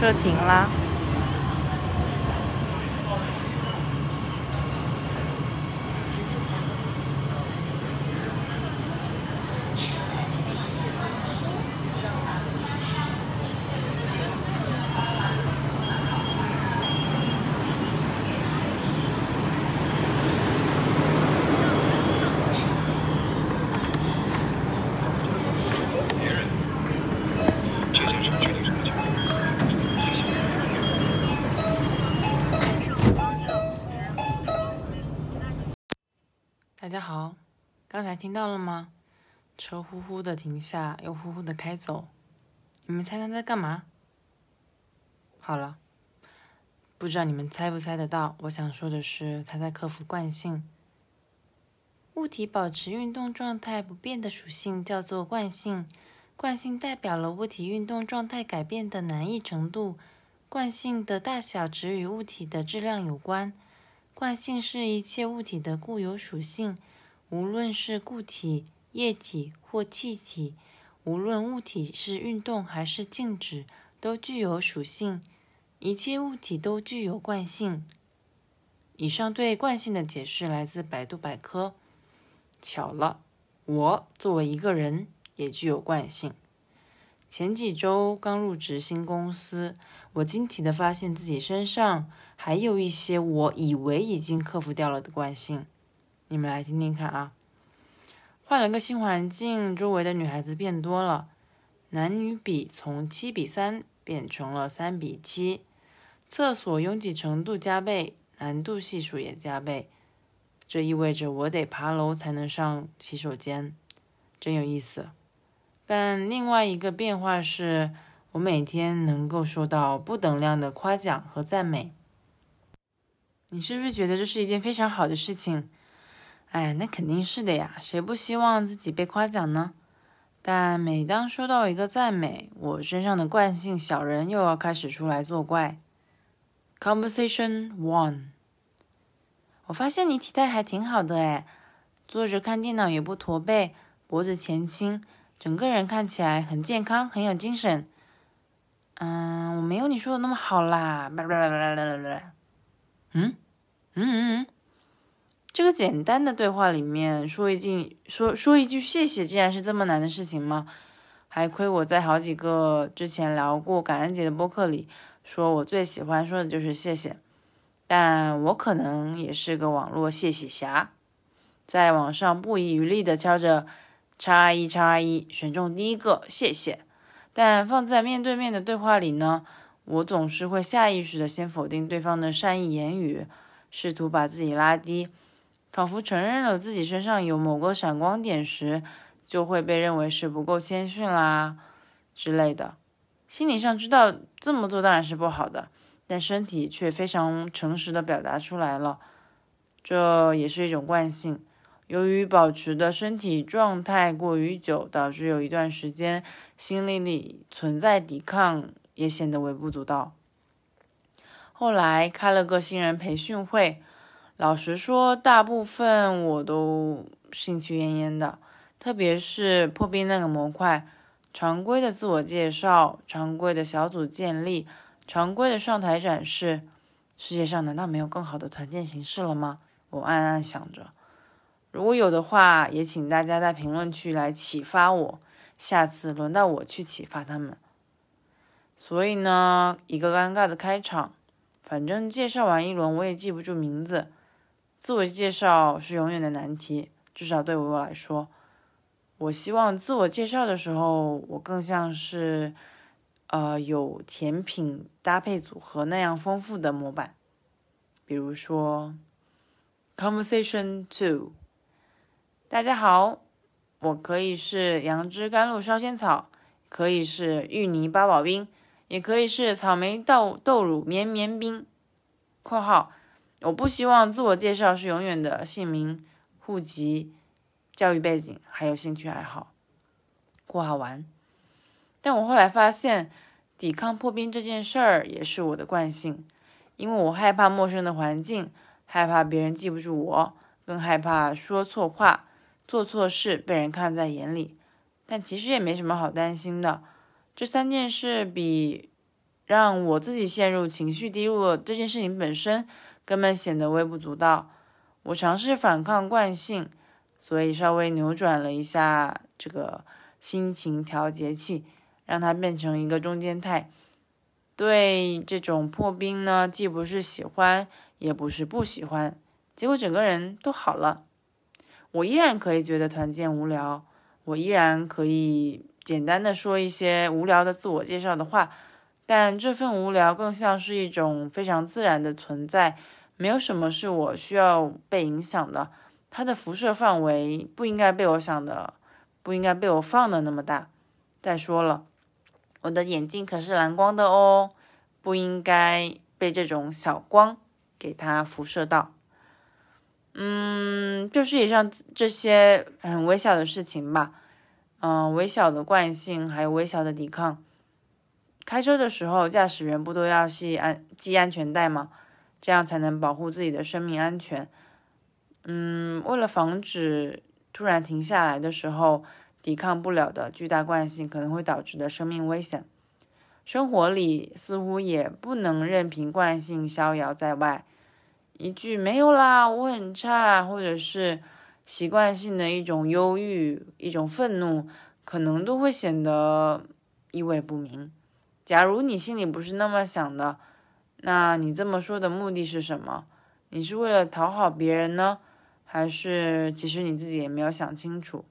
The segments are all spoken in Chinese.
车停啦。大家好，刚才听到了吗？车呼呼的停下，又呼呼的开走。你们猜他在干嘛？好了，不知道你们猜不猜得到？我想说的是，他在克服惯性。物体保持运动状态不变的属性叫做惯性，惯性代表了物体运动状态改变的难易程度。惯性的大小只与物体的质量有关。惯性是一切物体的固有属性，无论是固体、液体或气体，无论物体是运动还是静止，都具有属性。一切物体都具有惯性。以上对惯性的解释来自百度百科。巧了，我作为一个人也具有惯性。前几周刚入职新公司，我惊奇地发现自己身上。还有一些我以为已经克服掉了的惯性，你们来听听看啊。换了个新环境，周围的女孩子变多了，男女比从七比三变成了三比七，厕所拥挤程度加倍，难度系数也加倍。这意味着我得爬楼才能上洗手间，真有意思。但另外一个变化是，我每天能够收到不等量的夸奖和赞美。你是不是觉得这是一件非常好的事情？哎，那肯定是的呀，谁不希望自己被夸奖呢？但每当收到一个赞美，我身上的惯性小人又要开始出来作怪。Conversation one，我发现你体态还挺好的哎，坐着看电脑也不驼背，脖子前倾，整个人看起来很健康，很有精神。嗯，我没有你说的那么好啦。嗯，嗯嗯嗯，这个简单的对话里面说一句说说一句谢谢，竟然是这么难的事情吗？还亏我在好几个之前聊过感恩节的播客里，说我最喜欢说的就是谢谢。但我可能也是个网络谢谢侠，在网上不遗余力的敲着叉一叉一，选中第一个谢谢。但放在面对面的对话里呢？我总是会下意识的先否定对方的善意言语，试图把自己拉低，仿佛承认了自己身上有某个闪光点时，就会被认为是不够谦逊啦之类的。心理上知道这么做当然是不好的，但身体却非常诚实的表达出来了，这也是一种惯性。由于保持的身体状态过于久，导致有一段时间心理里存在抵抗。也显得微不足道。后来开了个新人培训会，老实说，大部分我都兴趣奄奄的，特别是破冰那个模块，常规的自我介绍，常规的小组建立，常规的上台展示，世界上难道没有更好的团建形式了吗？我暗暗想着，如果有的话，也请大家在评论区来启发我，下次轮到我去启发他们。所以呢，一个尴尬的开场，反正介绍完一轮我也记不住名字。自我介绍是永远的难题，至少对我来说。我希望自我介绍的时候，我更像是，呃，有甜品搭配组合那样丰富的模板。比如说，Conversation Two，大家好，我可以是杨枝甘露烧仙草，可以是芋泥八宝冰。也可以是草莓豆豆乳绵绵冰。括号，我不希望自我介绍是永远的姓名、户籍、教育背景，还有兴趣爱好。括号完。但我后来发现，抵抗破冰这件事儿也是我的惯性，因为我害怕陌生的环境，害怕别人记不住我，更害怕说错话、做错事被人看在眼里。但其实也没什么好担心的。这三件事比让我自己陷入情绪低落，这件事情本身根本显得微不足道。我尝试反抗惯性，所以稍微扭转了一下这个心情调节器，让它变成一个中间态。对这种破冰呢，既不是喜欢，也不是不喜欢，结果整个人都好了。我依然可以觉得团建无聊，我依然可以简单的说一些无聊的自我介绍的话，但这份无聊更像是一种非常自然的存在。没有什么是我需要被影响的，它的辐射范围不应该被我想的，不应该被我放的那么大。再说了，我的眼睛可是蓝光的哦，不应该被这种小光给它辐射到。嗯，就是以上这些很微小的事情吧，嗯，微小的惯性，还有微小的抵抗。开车的时候，驾驶员不都要系安系安全带吗？这样才能保护自己的生命安全。嗯，为了防止突然停下来的时候抵抗不了的巨大惯性可能会导致的生命危险，生活里似乎也不能任凭惯性逍遥在外。一句没有啦，我很差，或者是习惯性的一种忧郁、一种愤怒，可能都会显得意味不明。假如你心里不是那么想的。那你这么说的目的是什么？你是为了讨好别人呢，还是其实你自己也没有想清楚？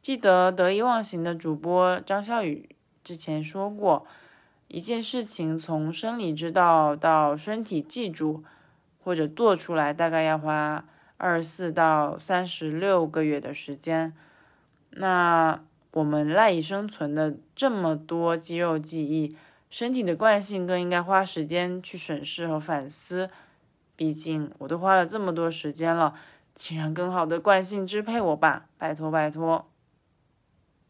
记得得意忘形的主播张笑宇之前说过，一件事情从生理知道到身体记住或者做出来，大概要花二十四到三十六个月的时间。那我们赖以生存的这么多肌肉记忆。身体的惯性更应该花时间去审视和反思，毕竟我都花了这么多时间了，请让更好的惯性支配我吧，拜托拜托。